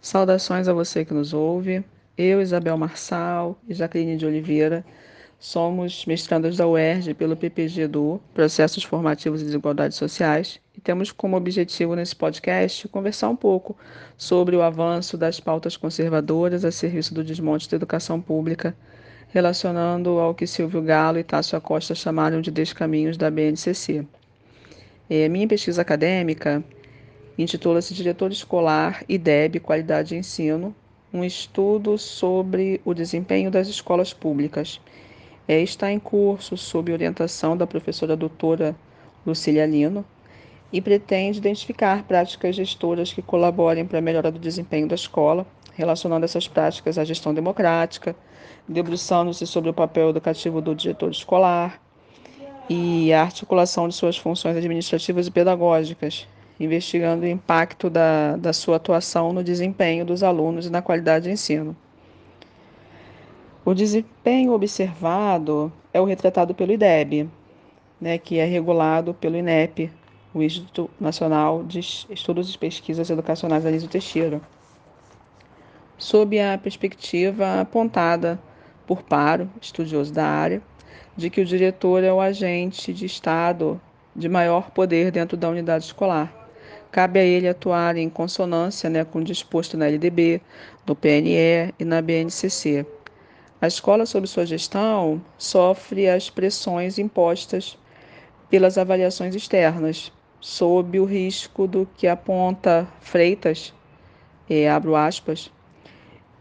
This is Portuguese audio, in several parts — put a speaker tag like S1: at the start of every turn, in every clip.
S1: Saudações a você que nos ouve. Eu, Isabel Marçal e Jaqueline de Oliveira, somos mestrandas da UERJ pelo PPG do Processos Formativos e Desigualdades Sociais e temos como objetivo nesse podcast conversar um pouco sobre o avanço das pautas conservadoras a serviço do desmonte da educação pública, relacionando ao que Silvio Galo e Tássio Acosta chamaram de descaminhos da BNCC. É, minha pesquisa acadêmica intitula-se Diretor Escolar IDEB Qualidade de Ensino, um estudo sobre o desempenho das escolas públicas. É, está em curso sob orientação da professora doutora Lucília Lino e pretende identificar práticas gestoras que colaborem para a melhora do desempenho da escola, relacionando essas práticas à gestão democrática, debruçando-se sobre o papel educativo do diretor escolar e a articulação de suas funções administrativas e pedagógicas, investigando o impacto da, da sua atuação no desempenho dos alunos e na qualidade de ensino. O desempenho observado é o retratado pelo IDEB, né, que é regulado pelo INEP, o Instituto Nacional de Estudos e Pesquisas Educacionais Anísio Teixeira, sob a perspectiva apontada por Paro, estudioso da área, de que o diretor é o agente de Estado de maior poder dentro da unidade escolar cabe a ele atuar em consonância né, com o disposto na LDB, no PNE e na BNCC. A escola, sob sua gestão, sofre as pressões impostas pelas avaliações externas, sob o risco do que aponta Freitas, é, abro aspas,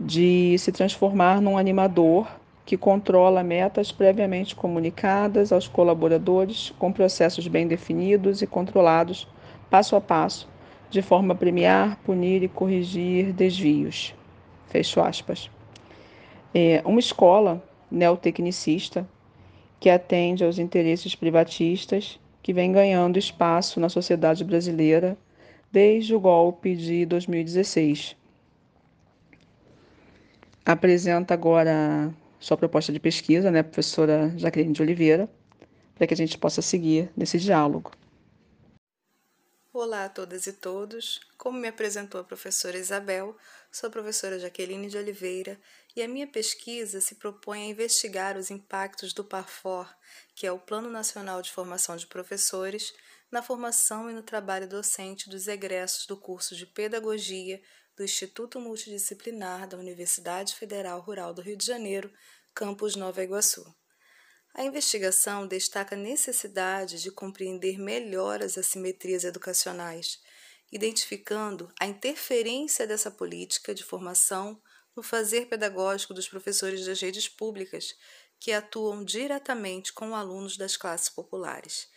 S1: de se transformar num animador que controla metas previamente comunicadas aos colaboradores com processos bem definidos e controlados passo a passo, de forma a premiar, punir e corrigir desvios. Fecho aspas. É uma escola neotecnicista que atende aos interesses privatistas que vem ganhando espaço na sociedade brasileira desde o golpe de 2016. Apresenta agora sua proposta de pesquisa, né, professora Jaqueline de Oliveira, para que a gente possa seguir nesse diálogo.
S2: Olá a todas e todos. Como me apresentou a professora Isabel, sou a professora Jaqueline de Oliveira e a minha pesquisa se propõe a investigar os impactos do PARFOR, que é o Plano Nacional de Formação de Professores, na formação e no trabalho docente dos egressos do curso de Pedagogia do Instituto Multidisciplinar da Universidade Federal Rural do Rio de Janeiro, campus Nova Iguaçu. A investigação destaca a necessidade de compreender melhor as assimetrias educacionais, identificando a interferência dessa política de formação no fazer pedagógico dos professores das redes públicas, que atuam diretamente com alunos das classes populares.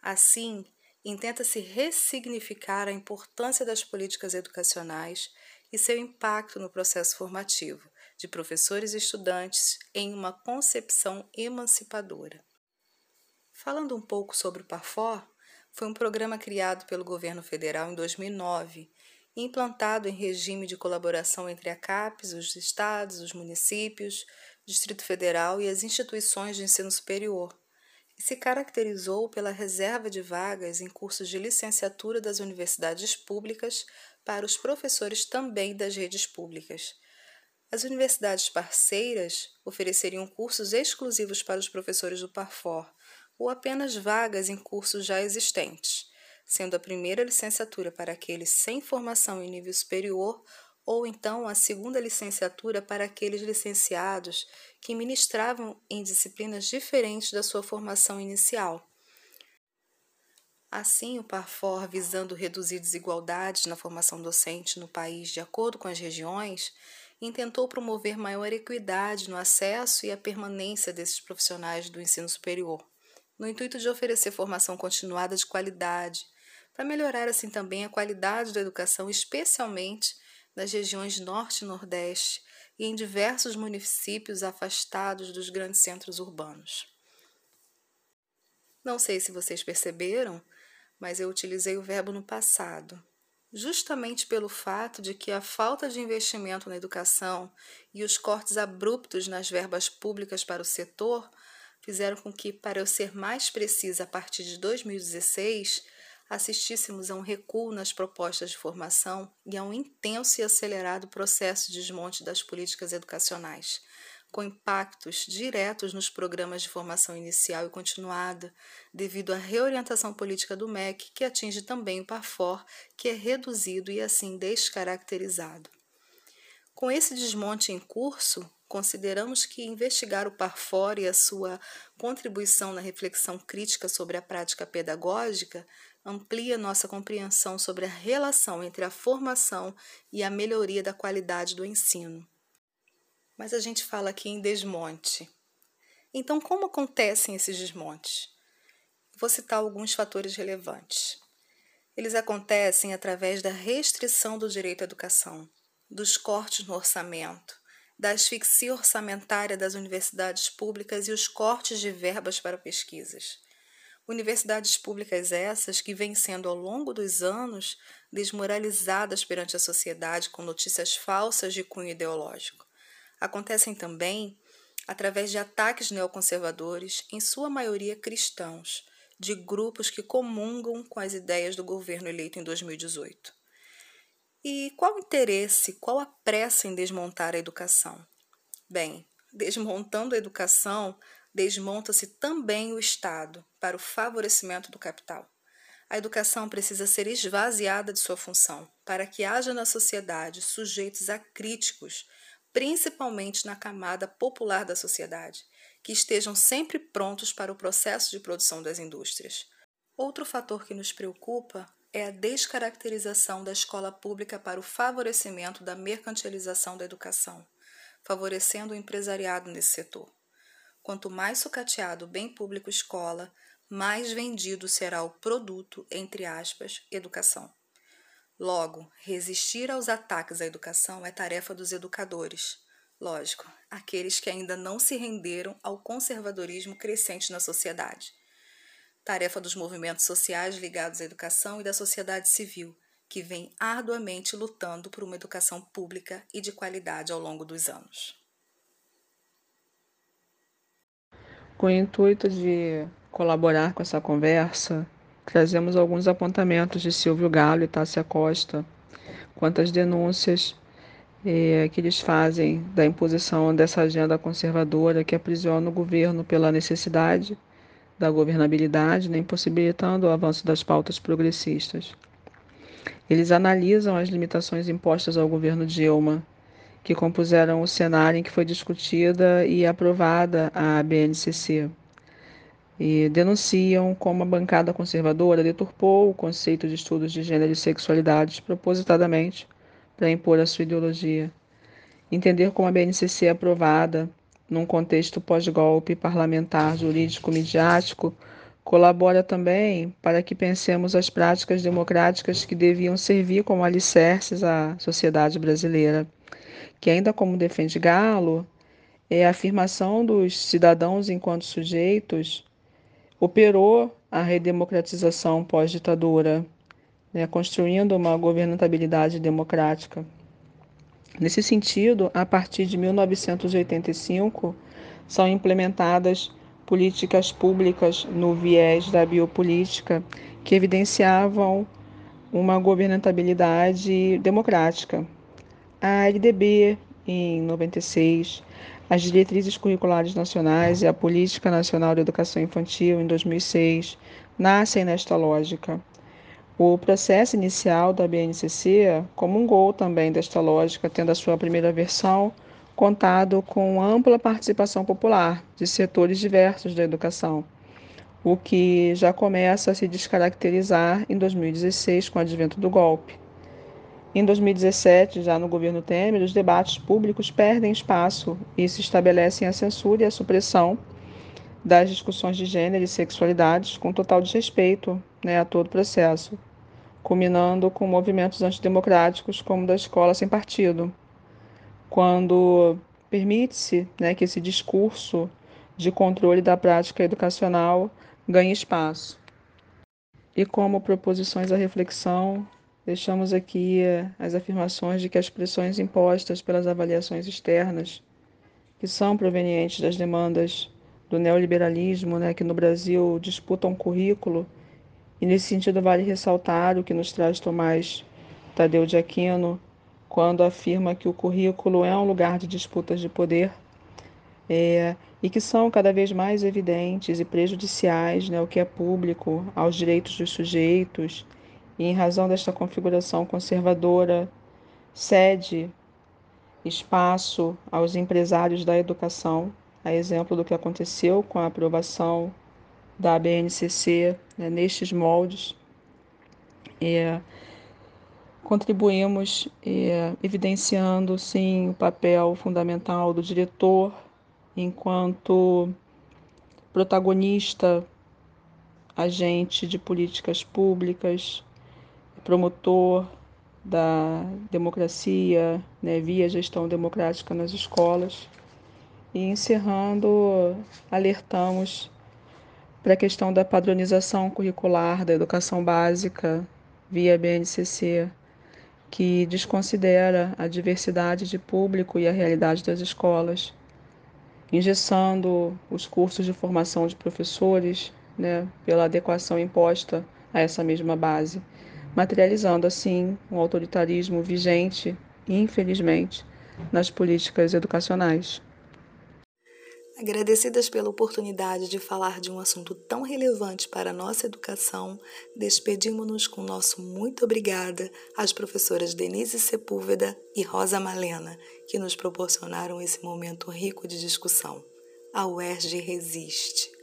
S2: Assim, intenta-se ressignificar a importância das políticas educacionais e seu impacto no processo formativo, de professores e estudantes em uma concepção emancipadora. Falando um pouco sobre o PAFOR, foi um programa criado pelo governo federal em 2009 e implantado em regime de colaboração entre a CAPES, os estados, os municípios, Distrito Federal e as instituições de ensino superior, e se caracterizou pela reserva de vagas em cursos de licenciatura das universidades públicas para os professores também das redes públicas, as universidades parceiras ofereceriam cursos exclusivos para os professores do Parfor ou apenas vagas em cursos já existentes, sendo a primeira licenciatura para aqueles sem formação em nível superior ou então a segunda licenciatura para aqueles licenciados que ministravam em disciplinas diferentes da sua formação inicial. Assim, o Parfor, visando reduzir desigualdades na formação docente no país de acordo com as regiões, intentou promover maior equidade no acesso e a permanência desses profissionais do ensino superior, no intuito de oferecer formação continuada de qualidade, para melhorar assim também a qualidade da educação, especialmente nas regiões Norte e Nordeste e em diversos municípios afastados dos grandes centros urbanos. Não sei se vocês perceberam, mas eu utilizei o verbo no passado justamente pelo fato de que a falta de investimento na educação e os cortes abruptos nas verbas públicas para o setor fizeram com que, para eu ser mais precisa, a partir de 2016, assistíssemos a um recuo nas propostas de formação e a um intenso e acelerado processo de desmonte das políticas educacionais, com impactos diretos nos programas de formação inicial e continuada, devido à reorientação política do MEC, que atinge também o PAFOR, que é reduzido e assim descaracterizado. Com esse desmonte em curso, consideramos que investigar o PARFOR e a sua contribuição na reflexão crítica sobre a prática pedagógica amplia nossa compreensão sobre a relação entre a formação e a melhoria da qualidade do ensino. Mas a gente fala aqui em desmonte. Então, como acontecem esses desmontes? Vou citar alguns fatores relevantes. Eles acontecem através da restrição do direito à educação, dos cortes no orçamento, da asfixia orçamentária das universidades públicas e os cortes de verbas para pesquisas. Universidades públicas essas que vêm sendo ao longo dos anos desmoralizadas perante a sociedade com notícias falsas de cunho ideológico. Acontecem também através de ataques neoconservadores, em sua maioria cristãos, de grupos que comungam com as ideias do governo eleito em 2018. E qual o interesse, qual a pressa em desmontar a educação? Bem, desmontando a educação, desmonta-se também o Estado para o favorecimento do capital. A educação precisa ser esvaziada de sua função para que haja na sociedade sujeitos acríticos, principalmente na camada popular da sociedade, que estejam sempre prontos para o processo de produção das indústrias. Outro fator que nos preocupa é a descaracterização da escola pública para o favorecimento da mercantilização da educação, favorecendo o empresariado nesse setor. Quanto mais sucateado o bem público escola, mais vendido será o produto, entre aspas, educação. Logo, resistir aos ataques à educação é tarefa dos educadores. Lógico, aqueles que ainda não se renderam ao conservadorismo crescente na sociedade. Tarefa dos movimentos sociais ligados à educação e da sociedade civil, que vem arduamente lutando por uma educação pública e de qualidade ao longo dos anos.
S1: Com o intuito de colaborar com essa conversa, trazemos alguns apontamentos de Silvio Galo e Tássia Costa quanto às denúncias eh, que eles fazem da imposição dessa agenda conservadora que aprisiona o governo pela necessidade da governabilidade, né, impossibilitando o avanço das pautas progressistas. Eles analisam as limitações impostas ao governo Dilma que compuseram o cenário em que foi discutida e aprovada a BNCC. E denunciam como a bancada conservadora deturpou o conceito de estudos de gênero e sexualidade propositadamente para impor a sua ideologia. Entender como a BNCC é aprovada num contexto pós-golpe parlamentar, jurídico, midiático, colabora também para que pensemos as práticas democráticas que deviam servir como alicerces à sociedade brasileira que ainda como defende Galo, é a afirmação dos cidadãos enquanto sujeitos operou a redemocratização pós-ditadura, né, construindo uma governabilidade democrática. Nesse sentido, a partir de 1985, são implementadas políticas públicas no viés da biopolítica que evidenciavam uma governabilidade democrática, a LDB em 96, as diretrizes curriculares nacionais e a Política Nacional de Educação Infantil em 2006 nascem nesta lógica. O processo inicial da BNCC comungou também desta lógica, tendo a sua primeira versão contado com ampla participação popular de setores diversos da educação, o que já começa a se descaracterizar em 2016 com o advento do golpe. Em 2017, já no governo Temer, os debates públicos perdem espaço e se estabelecem a censura e a supressão das discussões de gênero e sexualidades com total desrespeito né, a todo o processo, culminando com movimentos antidemocráticos como da escola sem partido, quando permite-se né, que esse discurso de controle da prática educacional ganhe espaço. E como proposições à reflexão, Deixamos aqui eh, as afirmações de que as pressões impostas pelas avaliações externas, que são provenientes das demandas do neoliberalismo, né, que no Brasil disputam currículo E nesse sentido vale ressaltar o que nos traz Tomás Tadeu de Aquino, quando afirma que o currículo é um lugar de disputas de poder é, e que são cada vez mais evidentes e prejudiciais né, que é público, aos direitos dos sujeitos, e em razão desta configuração conservadora, cede espaço aos empresários da educação, a exemplo do que aconteceu com a aprovação da BNCC né, nestes moldes. É, contribuímos é, evidenciando, sim, o papel fundamental do diretor enquanto protagonista, agente de políticas públicas, promotor da democracia, né, via gestão democrática nas escolas. E encerrando, alertamos para a questão da padronização curricular da educação básica via BNCC, que desconsidera a diversidade de público e a realidade das escolas engessando os cursos de formação de professores né, pela adequação imposta a essa mesma base, materializando assim um autoritarismo vigente, infelizmente, nas políticas educacionais.
S2: Agradecidas pela oportunidade de falar de um assunto tão relevante para a nossa educação, despedimos-nos com nosso muito obrigada às professoras Denise Sepúlveda e Rosa Malena, que nos proporcionaram esse momento rico de discussão. A UERJ resiste.